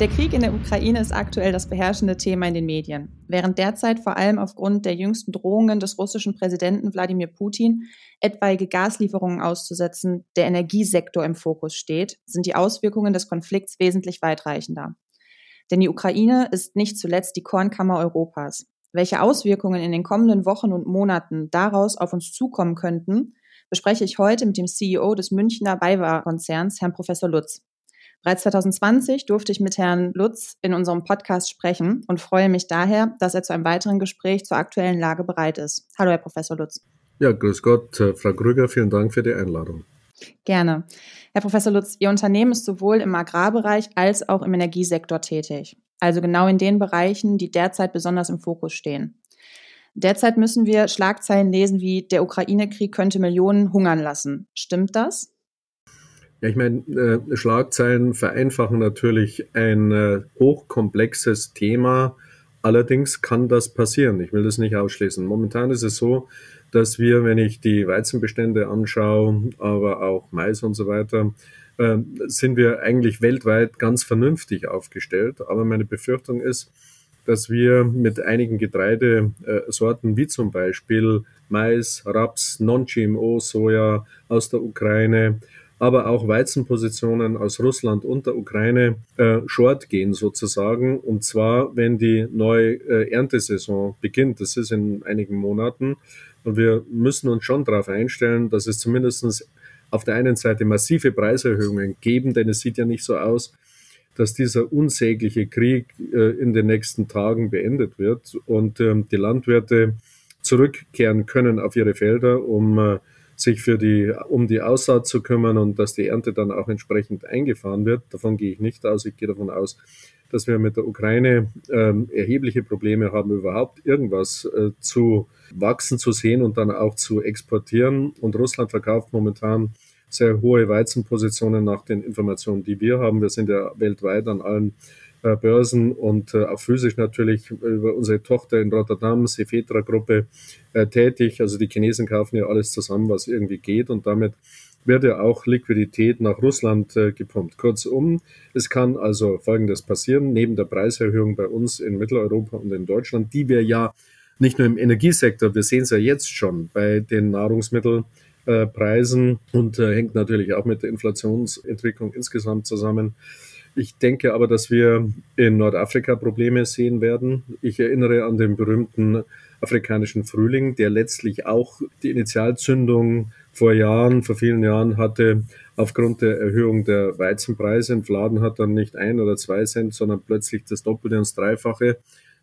Der Krieg in der Ukraine ist aktuell das beherrschende Thema in den Medien. Während derzeit vor allem aufgrund der jüngsten Drohungen des russischen Präsidenten Wladimir Putin, etwaige Gaslieferungen auszusetzen, der Energiesektor im Fokus steht, sind die Auswirkungen des Konflikts wesentlich weitreichender. Denn die Ukraine ist nicht zuletzt die Kornkammer Europas. Welche Auswirkungen in den kommenden Wochen und Monaten daraus auf uns zukommen könnten, bespreche ich heute mit dem CEO des Münchner BayWa-Konzerns, Herrn Professor Lutz. Bereits 2020 durfte ich mit Herrn Lutz in unserem Podcast sprechen und freue mich daher, dass er zu einem weiteren Gespräch zur aktuellen Lage bereit ist. Hallo, Herr Professor Lutz. Ja, grüß Gott, Frau Krüger, vielen Dank für die Einladung. Gerne. Herr Professor Lutz, Ihr Unternehmen ist sowohl im Agrarbereich als auch im Energiesektor tätig. Also genau in den Bereichen, die derzeit besonders im Fokus stehen. Derzeit müssen wir Schlagzeilen lesen wie der Ukraine-Krieg könnte Millionen hungern lassen. Stimmt das? Ja, ich meine, äh, Schlagzeilen vereinfachen natürlich ein äh, hochkomplexes Thema. Allerdings kann das passieren. Ich will das nicht ausschließen. Momentan ist es so, dass wir, wenn ich die Weizenbestände anschaue, aber auch Mais und so weiter, äh, sind wir eigentlich weltweit ganz vernünftig aufgestellt. Aber meine Befürchtung ist, dass wir mit einigen Getreidesorten wie zum Beispiel Mais, Raps, Non-GMO, Soja aus der Ukraine aber auch Weizenpositionen aus Russland und der Ukraine äh, short gehen sozusagen. Und zwar, wenn die neue äh, Erntesaison beginnt. Das ist in einigen Monaten. Und wir müssen uns schon darauf einstellen, dass es zumindest auf der einen Seite massive Preiserhöhungen geben, denn es sieht ja nicht so aus, dass dieser unsägliche Krieg äh, in den nächsten Tagen beendet wird und ähm, die Landwirte zurückkehren können auf ihre Felder, um äh, sich für die, um die Aussaat zu kümmern und dass die Ernte dann auch entsprechend eingefahren wird. Davon gehe ich nicht aus. Ich gehe davon aus, dass wir mit der Ukraine ähm, erhebliche Probleme haben, überhaupt irgendwas äh, zu wachsen zu sehen und dann auch zu exportieren. Und Russland verkauft momentan sehr hohe Weizenpositionen nach den Informationen, die wir haben. Wir sind ja weltweit an allen Börsen und äh, auch physisch natürlich über unsere Tochter in Rotterdam, Sefetra Gruppe, äh, tätig. Also die Chinesen kaufen ja alles zusammen, was irgendwie geht und damit wird ja auch Liquidität nach Russland äh, gepumpt. Kurzum, es kann also Folgendes passieren, neben der Preiserhöhung bei uns in Mitteleuropa und in Deutschland, die wir ja nicht nur im Energiesektor, wir sehen es ja jetzt schon bei den Nahrungsmittelpreisen und äh, hängt natürlich auch mit der Inflationsentwicklung insgesamt zusammen. Ich denke aber, dass wir in Nordafrika Probleme sehen werden. Ich erinnere an den berühmten afrikanischen Frühling, der letztlich auch die Initialzündung vor Jahren, vor vielen Jahren hatte, aufgrund der Erhöhung der Weizenpreise. Ein Fladen hat dann nicht ein oder zwei Cent, sondern plötzlich das Doppelte und das Dreifache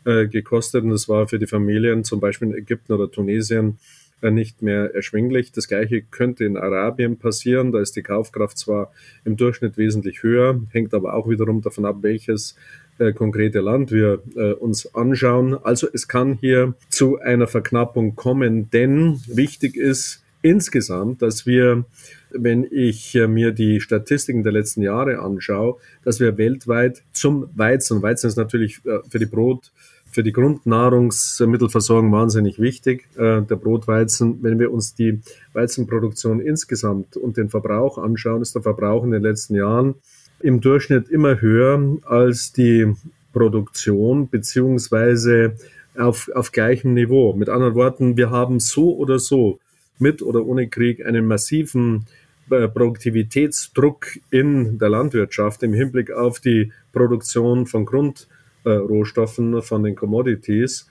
äh, gekostet. Und das war für die Familien, zum Beispiel in Ägypten oder Tunesien, nicht mehr erschwinglich. Das gleiche könnte in Arabien passieren. Da ist die Kaufkraft zwar im Durchschnitt wesentlich höher, hängt aber auch wiederum davon ab, welches äh, konkrete Land wir äh, uns anschauen. Also es kann hier zu einer Verknappung kommen, denn wichtig ist insgesamt, dass wir, wenn ich äh, mir die Statistiken der letzten Jahre anschaue, dass wir weltweit zum Weizen, Weizen ist natürlich äh, für die Brot für die Grundnahrungsmittelversorgung wahnsinnig wichtig, äh, der Brotweizen. Wenn wir uns die Weizenproduktion insgesamt und den Verbrauch anschauen, ist der Verbrauch in den letzten Jahren im Durchschnitt immer höher als die Produktion beziehungsweise auf, auf gleichem Niveau. Mit anderen Worten, wir haben so oder so mit oder ohne Krieg einen massiven äh, Produktivitätsdruck in der Landwirtschaft im Hinblick auf die Produktion von Grund äh, Rohstoffen, von den Commodities.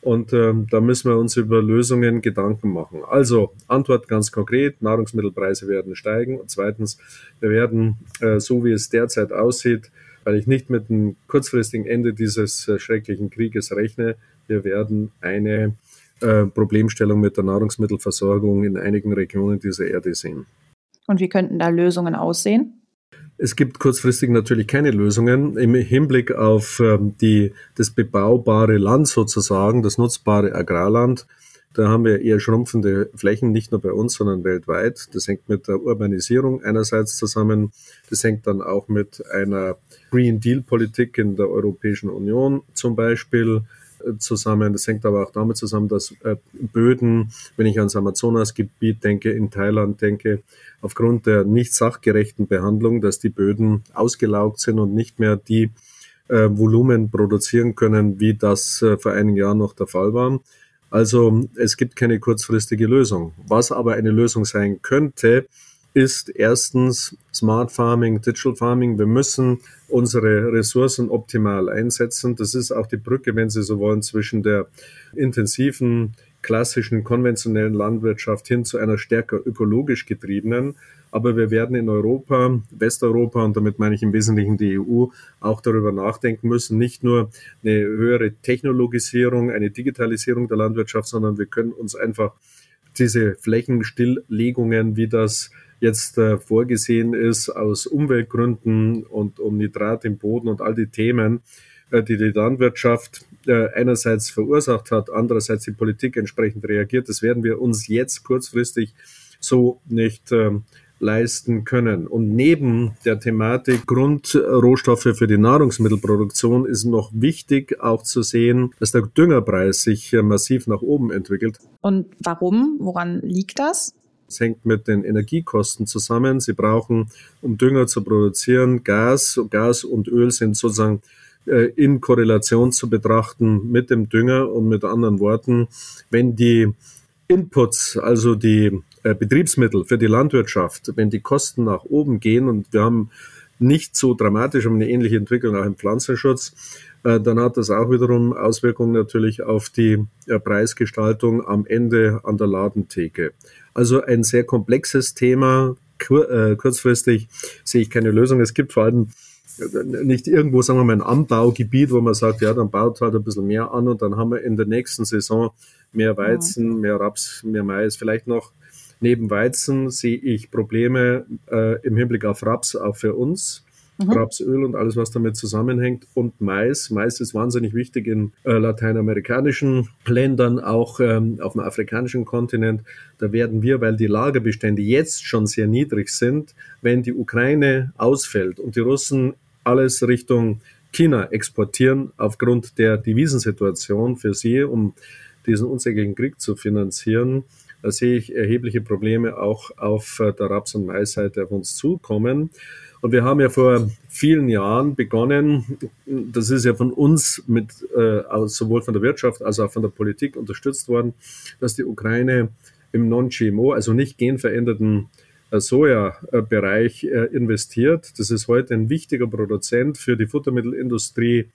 Und ähm, da müssen wir uns über Lösungen Gedanken machen. Also Antwort ganz konkret, Nahrungsmittelpreise werden steigen. Und zweitens, wir werden, äh, so wie es derzeit aussieht, weil ich nicht mit einem kurzfristigen Ende dieses äh, schrecklichen Krieges rechne, wir werden eine äh, Problemstellung mit der Nahrungsmittelversorgung in einigen Regionen dieser Erde sehen. Und wie könnten da Lösungen aussehen? Es gibt kurzfristig natürlich keine Lösungen im Hinblick auf ähm, die, das bebaubare Land sozusagen, das nutzbare Agrarland. Da haben wir eher schrumpfende Flächen, nicht nur bei uns, sondern weltweit. Das hängt mit der Urbanisierung einerseits zusammen. Das hängt dann auch mit einer Green Deal Politik in der Europäischen Union zum Beispiel zusammen. Das hängt aber auch damit zusammen, dass äh, Böden, wenn ich ans Amazonasgebiet denke, in Thailand denke, aufgrund der nicht sachgerechten Behandlung, dass die Böden ausgelaugt sind und nicht mehr die äh, Volumen produzieren können, wie das äh, vor einigen Jahren noch der Fall war. Also es gibt keine kurzfristige Lösung. Was aber eine Lösung sein könnte, ist erstens Smart Farming, Digital Farming. Wir müssen unsere Ressourcen optimal einsetzen. Das ist auch die Brücke, wenn Sie so wollen, zwischen der intensiven, klassischen, konventionellen Landwirtschaft hin zu einer stärker ökologisch getriebenen. Aber wir werden in Europa, Westeuropa, und damit meine ich im Wesentlichen die EU, auch darüber nachdenken müssen, nicht nur eine höhere Technologisierung, eine Digitalisierung der Landwirtschaft, sondern wir können uns einfach diese Flächenstilllegungen, wie das jetzt äh, vorgesehen ist, aus Umweltgründen und um Nitrat im Boden und all die Themen, äh, die die Landwirtschaft äh, einerseits verursacht hat, andererseits die Politik entsprechend reagiert. Das werden wir uns jetzt kurzfristig so nicht ähm, leisten können. Und neben der Thematik Grundrohstoffe für die Nahrungsmittelproduktion ist noch wichtig auch zu sehen, dass der Düngerpreis sich äh, massiv nach oben entwickelt. Und warum? Woran liegt das? Es hängt mit den Energiekosten zusammen. Sie brauchen, um Dünger zu produzieren, Gas. Gas und Öl sind sozusagen äh, in Korrelation zu betrachten mit dem Dünger und mit anderen Worten, wenn die Inputs, also die äh, Betriebsmittel für die Landwirtschaft, wenn die Kosten nach oben gehen und wir haben nicht so dramatisch, um eine ähnliche Entwicklung auch im Pflanzenschutz, äh, dann hat das auch wiederum Auswirkungen natürlich auf die Preisgestaltung am Ende an der Ladentheke. Also ein sehr komplexes Thema. Kur äh, kurzfristig sehe ich keine Lösung. Es gibt vor allem nicht irgendwo, sagen wir mal, ein Anbaugebiet, wo man sagt, ja, dann baut halt ein bisschen mehr an und dann haben wir in der nächsten Saison mehr Weizen, mehr Raps, mehr Mais, vielleicht noch neben Weizen sehe ich Probleme äh, im Hinblick auf Raps auch für uns. Mhm. Rapsöl und alles, was damit zusammenhängt und Mais. Mais ist wahnsinnig wichtig in äh, lateinamerikanischen Ländern, auch ähm, auf dem afrikanischen Kontinent. Da werden wir, weil die Lagerbestände jetzt schon sehr niedrig sind, wenn die Ukraine ausfällt und die Russen alles Richtung China exportieren aufgrund der Devisensituation für sie, um diesen unsäglichen Krieg zu finanzieren, da sehe ich erhebliche Probleme auch auf äh, der Raps- und Maisseite auf uns zukommen. Und wir haben ja vor vielen Jahren begonnen, das ist ja von uns mit, äh, sowohl von der Wirtschaft als auch von der Politik unterstützt worden, dass die Ukraine im Non-GMO, also nicht genveränderten äh, Soja-Bereich äh, investiert. Das ist heute ein wichtiger Produzent für die Futtermittelindustrie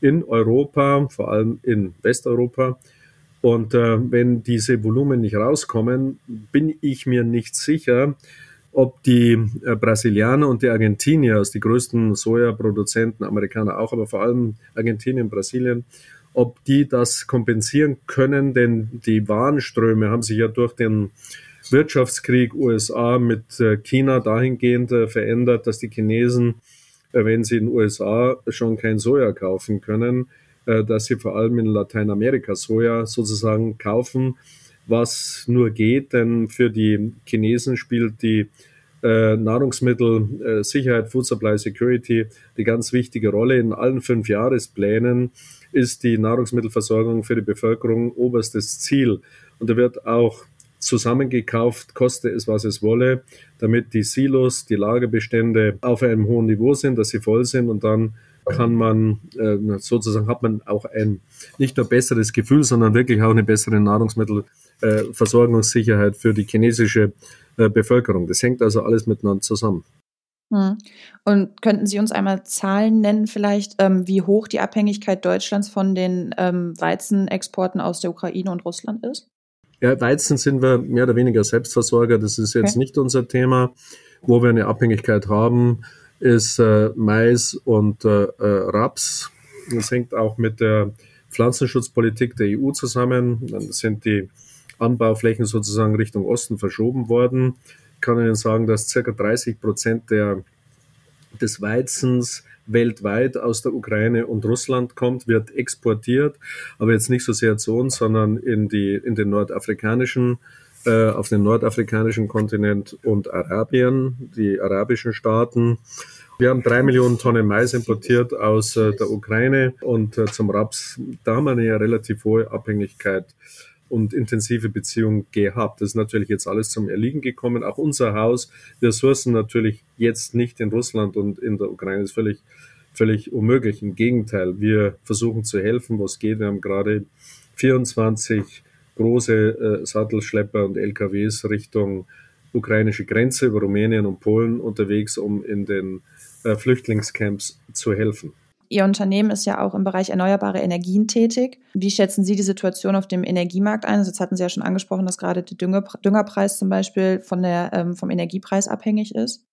in Europa, vor allem in Westeuropa. Und äh, wenn diese Volumen nicht rauskommen, bin ich mir nicht sicher, ob die äh, Brasilianer und die Argentinier, also die größten Sojaproduzenten, Amerikaner auch, aber vor allem Argentinien, Brasilien, ob die das kompensieren können, denn die Warenströme haben sich ja durch den Wirtschaftskrieg USA mit äh, China dahingehend äh, verändert, dass die Chinesen, äh, wenn sie in den USA schon kein Soja kaufen können, dass sie vor allem in Lateinamerika Soja sozusagen kaufen, was nur geht, denn für die Chinesen spielt die äh, Nahrungsmittelsicherheit, äh, Food Supply Security die ganz wichtige Rolle. In allen fünf Jahresplänen ist die Nahrungsmittelversorgung für die Bevölkerung oberstes Ziel. Und da wird auch zusammengekauft, koste es, was es wolle, damit die Silos, die Lagerbestände auf einem hohen Niveau sind, dass sie voll sind und dann kann man äh, sozusagen hat man auch ein nicht nur besseres Gefühl, sondern wirklich auch eine bessere Nahrungsmittelversorgungssicherheit äh, für die chinesische äh, Bevölkerung. Das hängt also alles miteinander zusammen. Hm. Und könnten Sie uns einmal Zahlen nennen, vielleicht, ähm, wie hoch die Abhängigkeit Deutschlands von den ähm, Weizenexporten aus der Ukraine und Russland ist? Ja, Weizen sind wir mehr oder weniger Selbstversorger. Das ist jetzt okay. nicht unser Thema. Wo wir eine Abhängigkeit haben, ist äh, Mais und äh, äh, Raps. Das hängt auch mit der Pflanzenschutzpolitik der EU zusammen. Dann sind die Anbauflächen sozusagen Richtung Osten verschoben worden. Ich kann Ihnen sagen, dass circa 30 Prozent der, des Weizens weltweit aus der Ukraine und Russland kommt, wird exportiert, aber jetzt nicht so sehr zu uns, sondern in, die, in den nordafrikanischen äh, auf den nordafrikanischen Kontinent und Arabien, die arabischen Staaten. Wir haben drei Millionen Tonnen Mais importiert aus äh, der Ukraine und äh, zum Raps, da haben wir eine relativ hohe Abhängigkeit und intensive Beziehung gehabt. Das ist natürlich jetzt alles zum Erliegen gekommen. Auch unser Haus, wir sourcen natürlich jetzt nicht in Russland und in der Ukraine, das ist völlig völlig unmöglich. Im Gegenteil, wir versuchen zu helfen, was geht. Wir haben gerade 24 große äh, Sattelschlepper und LKWs Richtung ukrainische Grenze über Rumänien und Polen unterwegs, um in den äh, Flüchtlingscamps zu helfen. Ihr Unternehmen ist ja auch im Bereich erneuerbare Energien tätig. Wie schätzen Sie die Situation auf dem Energiemarkt ein? Also jetzt hatten Sie ja schon angesprochen, dass gerade der Dünger, Düngerpreis zum Beispiel von der, ähm, vom Energiepreis abhängig ist.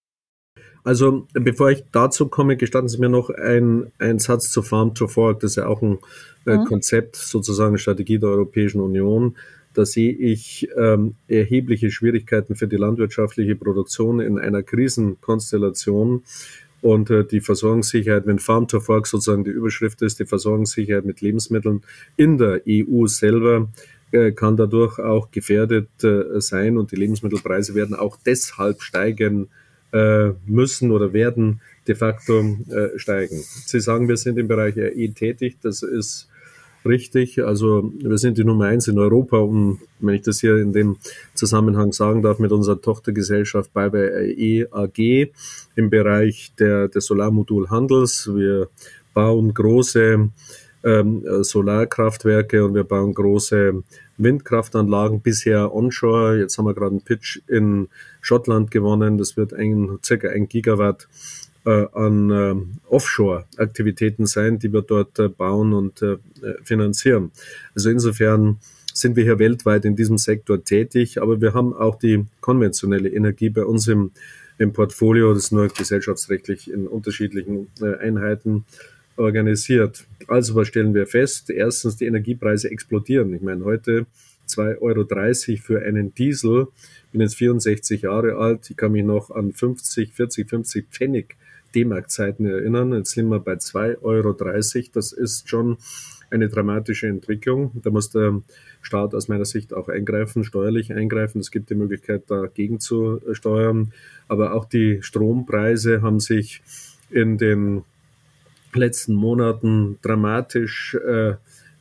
Also bevor ich dazu komme, gestatten Sie mir noch einen Satz zu Farm to Fork. Das ist ja auch ein äh, mhm. Konzept, sozusagen Strategie der Europäischen Union. Da sehe ich ähm, erhebliche Schwierigkeiten für die landwirtschaftliche Produktion in einer Krisenkonstellation. Und äh, die Versorgungssicherheit, wenn Farm to Fork sozusagen die Überschrift ist, die Versorgungssicherheit mit Lebensmitteln in der EU selber äh, kann dadurch auch gefährdet äh, sein und die Lebensmittelpreise werden auch deshalb steigen äh, müssen oder werden de facto äh, steigen. Sie sagen, wir sind im Bereich RE tätig. Das ist richtig. Also wir sind die Nummer eins in Europa und wenn ich das hier in dem Zusammenhang sagen darf, mit unserer Tochtergesellschaft bei E AG im Bereich der, des Solarmodulhandels. Wir bauen große ähm, Solarkraftwerke und wir bauen große Windkraftanlagen, bisher onshore. Jetzt haben wir gerade einen Pitch in Schottland gewonnen. Das wird ein, circa ein Gigawatt äh, an äh, Offshore-Aktivitäten sein, die wir dort äh, bauen und äh, finanzieren. Also insofern sind wir hier weltweit in diesem Sektor tätig, aber wir haben auch die konventionelle Energie bei uns im, im Portfolio, das ist nur gesellschaftsrechtlich in unterschiedlichen äh, Einheiten organisiert. Also was stellen wir fest? Erstens, die Energiepreise explodieren. Ich meine, heute 2,30 Euro für einen Diesel. Ich bin jetzt 64 Jahre alt. Ich kann mich noch an 50, 40, 50 Pfennig D-Mark-Zeiten erinnern. Jetzt sind wir bei 2,30 Euro. Das ist schon eine dramatische Entwicklung. Da muss der Staat aus meiner Sicht auch eingreifen, steuerlich eingreifen. Es gibt die Möglichkeit, dagegen zu steuern. Aber auch die Strompreise haben sich in den letzten Monaten dramatisch äh,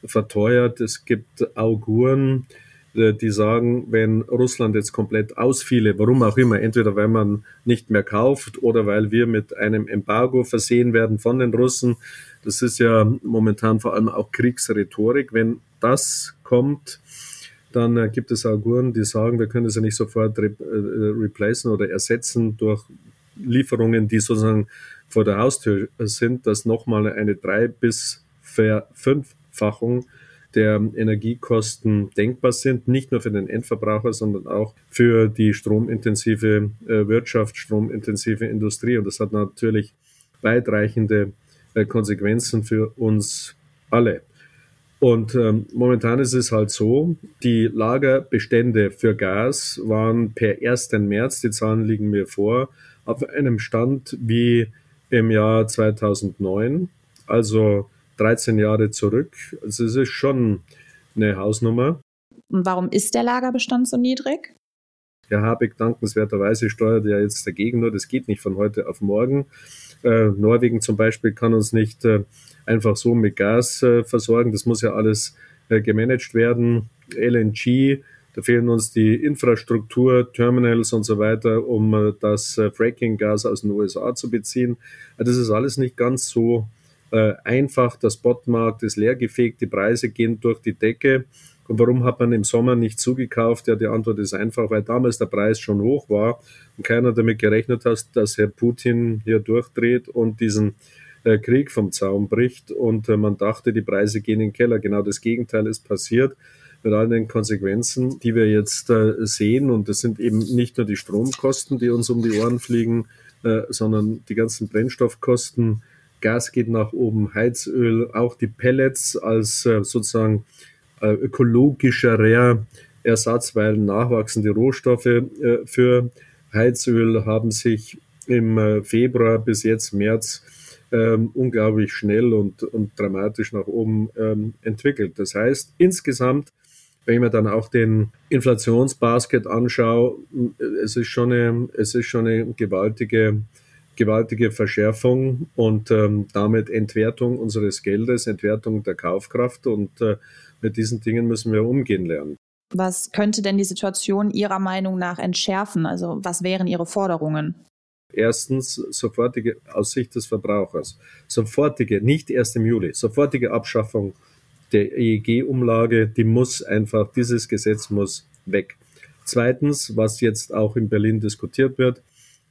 verteuert. Es gibt Auguren, äh, die sagen, wenn Russland jetzt komplett ausfiele, warum auch immer, entweder weil man nicht mehr kauft oder weil wir mit einem Embargo versehen werden von den Russen, das ist ja momentan vor allem auch Kriegsrhetorik, wenn das kommt, dann äh, gibt es Auguren, die sagen, wir können es ja nicht sofort re äh, replacen oder ersetzen durch Lieferungen, die sozusagen vor der Haustür sind, dass nochmal eine drei- bis verfünffachung der Energiekosten denkbar sind, nicht nur für den Endverbraucher, sondern auch für die stromintensive äh, Wirtschaft, stromintensive Industrie. Und das hat natürlich weitreichende äh, Konsequenzen für uns alle. Und ähm, momentan ist es halt so, die Lagerbestände für Gas waren per 1. März, die Zahlen liegen mir vor, auf einem Stand wie im Jahr 2009, also 13 Jahre zurück. Also es ist schon eine Hausnummer. Und warum ist der Lagerbestand so niedrig? Herr Habeck dankenswerterweise steuert ja jetzt dagegen, nur das geht nicht von heute auf morgen. Äh, Norwegen zum Beispiel kann uns nicht äh, einfach so mit Gas äh, versorgen. Das muss ja alles äh, gemanagt werden. LNG, da fehlen uns die Infrastruktur, Terminals und so weiter, um äh, das äh, Fracking-Gas aus den USA zu beziehen. Das ist alles nicht ganz so äh, einfach, der Spotmarkt ist leergefegt, die Preise gehen durch die Decke. Und warum hat man im Sommer nicht zugekauft? Ja, die Antwort ist einfach, weil damals der Preis schon hoch war und keiner damit gerechnet hat, dass Herr Putin hier durchdreht und diesen äh, Krieg vom Zaun bricht. Und äh, man dachte, die Preise gehen in den Keller. Genau das Gegenteil ist passiert mit all den Konsequenzen, die wir jetzt äh, sehen. Und das sind eben nicht nur die Stromkosten, die uns um die Ohren fliegen, äh, sondern die ganzen Brennstoffkosten, Gas geht nach oben, Heizöl, auch die Pellets als äh, sozusagen ökologischerer Ersatz, weil nachwachsende Rohstoffe für Heizöl haben sich im Februar bis jetzt März ähm, unglaublich schnell und, und dramatisch nach oben ähm, entwickelt. Das heißt, insgesamt, wenn ich mir dann auch den Inflationsbasket anschaue, es ist schon eine, es ist schon eine gewaltige gewaltige Verschärfung und ähm, damit Entwertung unseres Geldes, Entwertung der Kaufkraft. Und äh, mit diesen Dingen müssen wir umgehen lernen. Was könnte denn die Situation Ihrer Meinung nach entschärfen? Also was wären Ihre Forderungen? Erstens sofortige aus Sicht des Verbrauchers, sofortige, nicht erst im Juli, sofortige Abschaffung der EEG-Umlage, die muss einfach, dieses Gesetz muss weg. Zweitens, was jetzt auch in Berlin diskutiert wird,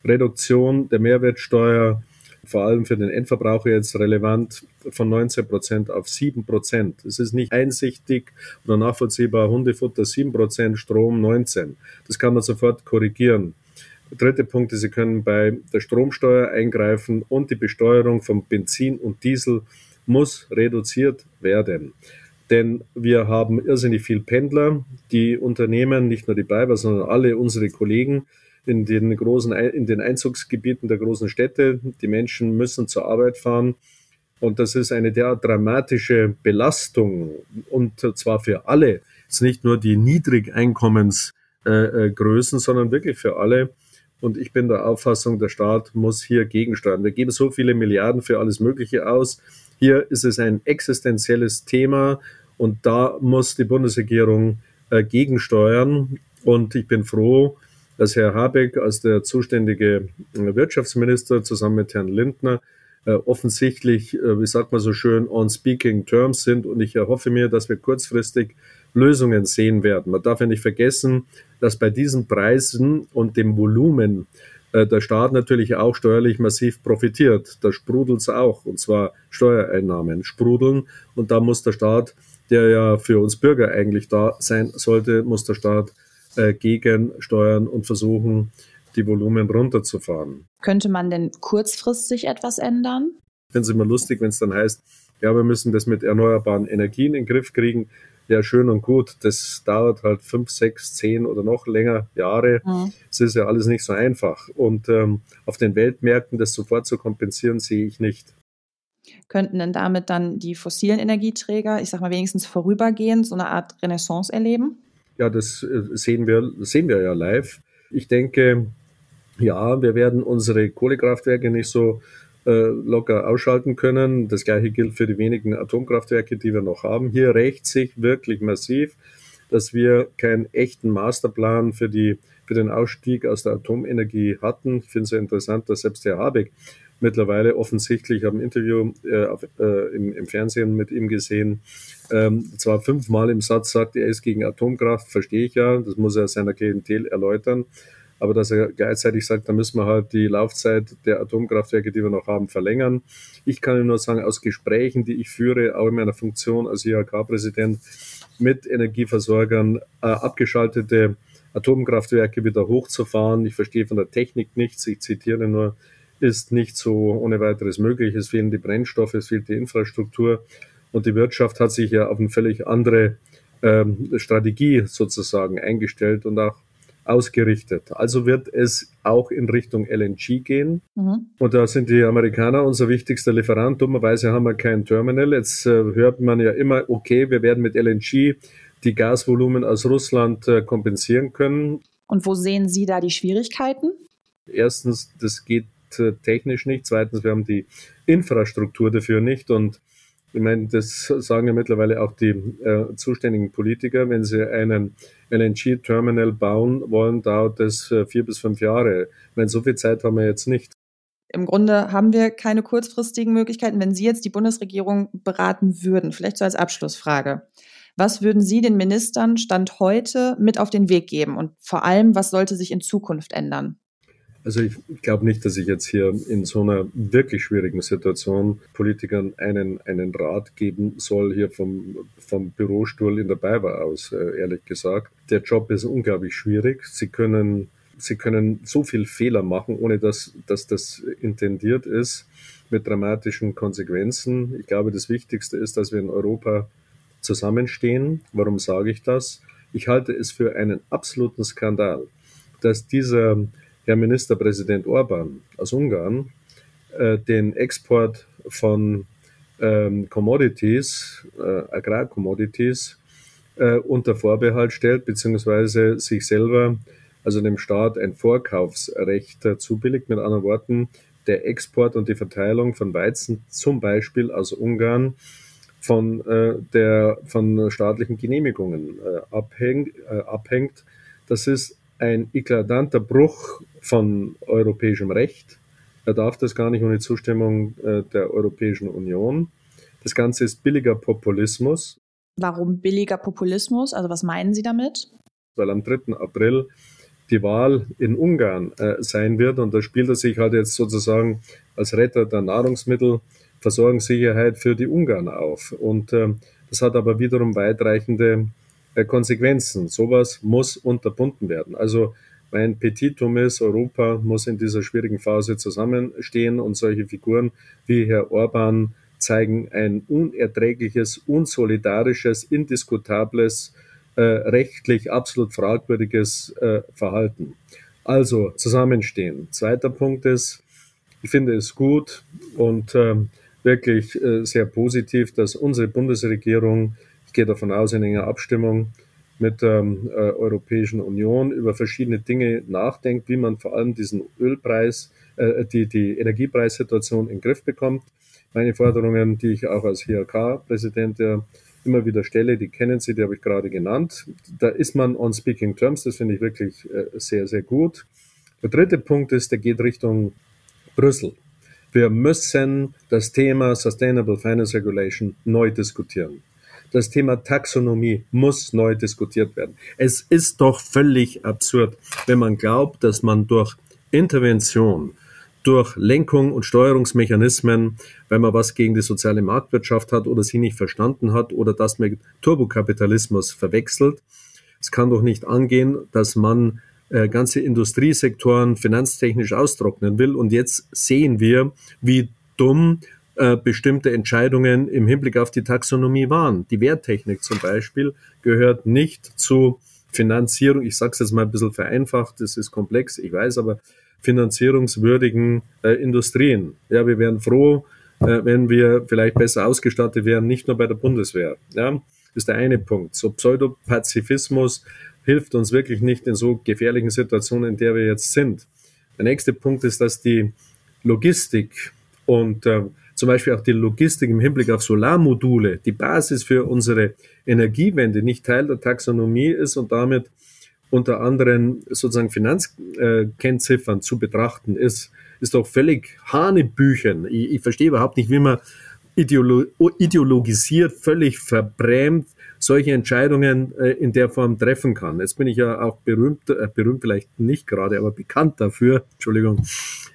Reduktion der Mehrwertsteuer, vor allem für den Endverbraucher jetzt relevant, von 19 Prozent auf 7 Prozent. Es ist nicht einsichtig oder nachvollziehbar. Hundefutter 7 Prozent, Strom 19. Das kann man sofort korrigieren. Dritter Punkt ist, Sie können bei der Stromsteuer eingreifen und die Besteuerung von Benzin und Diesel muss reduziert werden. Denn wir haben irrsinnig viel Pendler, die Unternehmen, nicht nur die Biber, sondern alle unsere Kollegen in den großen, in den Einzugsgebieten der großen Städte. Die Menschen müssen zur Arbeit fahren. Und das ist eine derart dramatische Belastung und zwar für alle. Es ist nicht nur die Niedrigeinkommensgrößen, sondern wirklich für alle. Und ich bin der Auffassung, der Staat muss hier gegensteuern. Wir geben so viele Milliarden für alles Mögliche aus. Hier ist es ein existenzielles Thema und da muss die Bundesregierung äh, gegensteuern. Und ich bin froh, dass Herr Habeck als der zuständige äh, Wirtschaftsminister zusammen mit Herrn Lindner äh, offensichtlich, äh, wie sagt man so schön, on speaking terms sind. Und ich erhoffe mir, dass wir kurzfristig Lösungen sehen werden. Man darf ja nicht vergessen, dass bei diesen Preisen und dem Volumen der Staat natürlich auch steuerlich massiv profitiert. Da sprudelt es auch, und zwar Steuereinnahmen sprudeln. Und da muss der Staat, der ja für uns Bürger eigentlich da sein sollte, muss der Staat äh, gegensteuern und versuchen, die Volumen runterzufahren. Könnte man denn kurzfristig etwas ändern? Ich finde es immer lustig, wenn es dann heißt, ja, wir müssen das mit erneuerbaren Energien in den Griff kriegen ja schön und gut. Das dauert halt fünf, sechs, zehn oder noch länger Jahre. Mhm. Es ist ja alles nicht so einfach. Und ähm, auf den Weltmärkten das sofort zu kompensieren, sehe ich nicht. Könnten denn damit dann die fossilen Energieträger, ich sag mal wenigstens vorübergehend, so eine Art Renaissance erleben? Ja, das äh, sehen wir, sehen wir ja live. Ich denke, ja, wir werden unsere Kohlekraftwerke nicht so äh, locker ausschalten können. Das gleiche gilt für die wenigen Atomkraftwerke, die wir noch haben. Hier rächt sich wirklich massiv, dass wir keinen echten Masterplan für, die, für den Ausstieg aus der Atomenergie hatten. Ich finde es sehr interessant, dass selbst Herr Habeck mittlerweile offensichtlich, ich habe ein Interview äh, auf, äh, im, im, Fernsehen mit ihm gesehen, ähm, zwar fünfmal im Satz sagt, er ist gegen Atomkraft, verstehe ich ja, das muss er seiner Klientel erläutern, aber dass er gleichzeitig sagt, da müssen wir halt die Laufzeit der Atomkraftwerke, die wir noch haben, verlängern. Ich kann nur sagen, aus Gesprächen, die ich führe, auch in meiner Funktion als IHK-Präsident mit Energieversorgern, äh, abgeschaltete Atomkraftwerke wieder hochzufahren. Ich verstehe von der Technik nichts, ich zitiere nur, ist nicht so ohne weiteres möglich. Es fehlen die Brennstoffe, es fehlt die Infrastruktur und die Wirtschaft hat sich ja auf eine völlig andere ähm, Strategie sozusagen eingestellt und auch ausgerichtet. Also wird es auch in Richtung LNG gehen. Mhm. Und da sind die Amerikaner unser wichtigster Lieferant. Dummerweise haben wir kein Terminal. Jetzt äh, hört man ja immer, okay, wir werden mit LNG die Gasvolumen aus Russland äh, kompensieren können. Und wo sehen Sie da die Schwierigkeiten? Erstens, das geht äh, technisch nicht. Zweitens, wir haben die Infrastruktur dafür nicht. Und ich meine, das sagen ja mittlerweile auch die äh, zuständigen Politiker. Wenn sie einen LNG-Terminal bauen wollen, dauert das äh, vier bis fünf Jahre. Ich meine, so viel Zeit haben wir jetzt nicht. Im Grunde haben wir keine kurzfristigen Möglichkeiten. Wenn Sie jetzt die Bundesregierung beraten würden, vielleicht so als Abschlussfrage, was würden Sie den Ministern Stand heute mit auf den Weg geben? Und vor allem, was sollte sich in Zukunft ändern? Also ich glaube nicht, dass ich jetzt hier in so einer wirklich schwierigen Situation Politikern einen, einen Rat geben soll, hier vom, vom Bürostuhl in der Bayer aus, äh, ehrlich gesagt. Der Job ist unglaublich schwierig. Sie können, Sie können so viel Fehler machen, ohne dass, dass das intendiert ist, mit dramatischen Konsequenzen. Ich glaube, das Wichtigste ist, dass wir in Europa zusammenstehen. Warum sage ich das? Ich halte es für einen absoluten Skandal, dass dieser Herr Ministerpräsident Orban aus Ungarn äh, den Export von ähm, Commodities, äh, Agrarcommodities, äh, unter Vorbehalt stellt, beziehungsweise sich selber, also dem Staat, ein Vorkaufsrecht zubilligt. Mit anderen Worten, der Export und die Verteilung von Weizen zum Beispiel aus Ungarn von, äh, der, von staatlichen Genehmigungen äh, abhängt, äh, abhängt. Das ist ein eklatanter Bruch von europäischem Recht. Er darf das gar nicht ohne Zustimmung äh, der Europäischen Union. Das Ganze ist billiger Populismus. Warum billiger Populismus? Also was meinen Sie damit? Weil am 3. April die Wahl in Ungarn äh, sein wird und da spielt er sich halt jetzt sozusagen als Retter der Nahrungsmittelversorgungssicherheit für die Ungarn auf. Und äh, das hat aber wiederum weitreichende Konsequenzen. Sowas muss unterbunden werden. Also mein Petitum ist, Europa muss in dieser schwierigen Phase zusammenstehen und solche Figuren wie Herr Orban zeigen ein unerträgliches, unsolidarisches, indiskutables, äh, rechtlich absolut fragwürdiges äh, Verhalten. Also zusammenstehen. Zweiter Punkt ist, ich finde es gut und äh, wirklich sehr positiv, dass unsere Bundesregierung, gehe davon aus, in enger Abstimmung mit der ähm, äh, Europäischen Union über verschiedene Dinge nachdenkt, wie man vor allem diesen Ölpreis, äh, die, die Energiepreissituation in den Griff bekommt. Meine Forderungen, die ich auch als HRK-Präsident ja immer wieder stelle, die kennen Sie, die habe ich gerade genannt. Da ist man on speaking terms, das finde ich wirklich äh, sehr, sehr gut. Der dritte Punkt ist, der geht Richtung Brüssel. Wir müssen das Thema Sustainable Finance Regulation neu diskutieren. Das Thema Taxonomie muss neu diskutiert werden. Es ist doch völlig absurd, wenn man glaubt, dass man durch Intervention, durch Lenkung und Steuerungsmechanismen, wenn man was gegen die soziale Marktwirtschaft hat oder sie nicht verstanden hat oder das mit Turbokapitalismus verwechselt. Es kann doch nicht angehen, dass man äh, ganze Industriesektoren finanztechnisch austrocknen will. Und jetzt sehen wir, wie dumm äh, bestimmte Entscheidungen im Hinblick auf die Taxonomie waren. Die Werttechnik zum Beispiel gehört nicht zu Finanzierung, ich sage es jetzt mal ein bisschen vereinfacht, das ist komplex, ich weiß, aber finanzierungswürdigen äh, Industrien. Ja, wir wären froh, äh, wenn wir vielleicht besser ausgestattet wären, nicht nur bei der Bundeswehr. Ja, ist der eine Punkt. So Pseudopazifismus hilft uns wirklich nicht in so gefährlichen Situationen, in der wir jetzt sind. Der nächste Punkt ist, dass die Logistik und äh, zum Beispiel auch die Logistik im Hinblick auf Solarmodule, die Basis für unsere Energiewende, nicht Teil der Taxonomie ist und damit unter anderem sozusagen Finanzkennziffern zu betrachten ist, ist doch völlig Hanebüchen. Ich, ich verstehe überhaupt nicht, wie man ideolo ideologisiert, völlig verbrämt solche Entscheidungen äh, in der Form treffen kann. Jetzt bin ich ja auch berühmt, äh, berühmt vielleicht nicht gerade, aber bekannt dafür, Entschuldigung,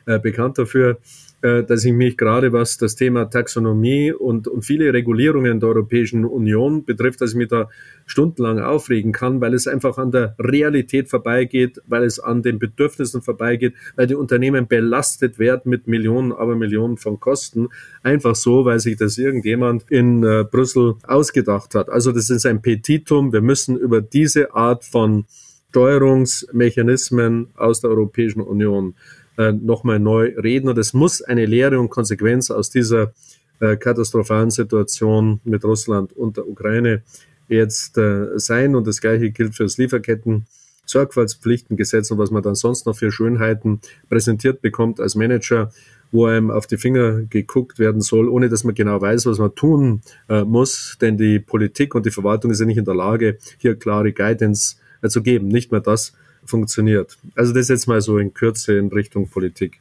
äh, bekannt dafür, dass ich mich gerade was das Thema Taxonomie und, und viele Regulierungen der Europäischen Union betrifft, dass ich mich da stundenlang aufregen kann, weil es einfach an der Realität vorbeigeht, weil es an den Bedürfnissen vorbeigeht, weil die Unternehmen belastet werden mit Millionen, aber Millionen von Kosten. Einfach so, weil sich das irgendjemand in äh, Brüssel ausgedacht hat. Also das ist ein Petitum. Wir müssen über diese Art von Steuerungsmechanismen aus der Europäischen Union äh, nochmal neu reden. Und es muss eine Lehre und Konsequenz aus dieser äh, katastrophalen Situation mit Russland und der Ukraine jetzt äh, sein. Und das Gleiche gilt für das Lieferketten. Sorgfaltspflichtengesetz und was man dann sonst noch für Schönheiten präsentiert bekommt als Manager, wo einem auf die Finger geguckt werden soll, ohne dass man genau weiß, was man tun äh, muss. Denn die Politik und die Verwaltung ist ja nicht in der Lage, hier klare Guidance äh, zu geben. Nicht mehr das, funktioniert. Also das jetzt mal so in Kürze in Richtung Politik.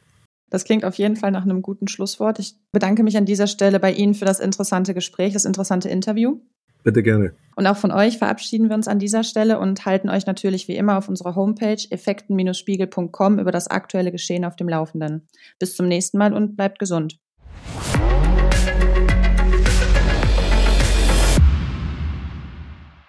Das klingt auf jeden Fall nach einem guten Schlusswort. Ich bedanke mich an dieser Stelle bei Ihnen für das interessante Gespräch, das interessante Interview. Bitte gerne. Und auch von euch verabschieden wir uns an dieser Stelle und halten euch natürlich wie immer auf unserer Homepage effekten-spiegel.com über das aktuelle Geschehen auf dem Laufenden. Bis zum nächsten Mal und bleibt gesund.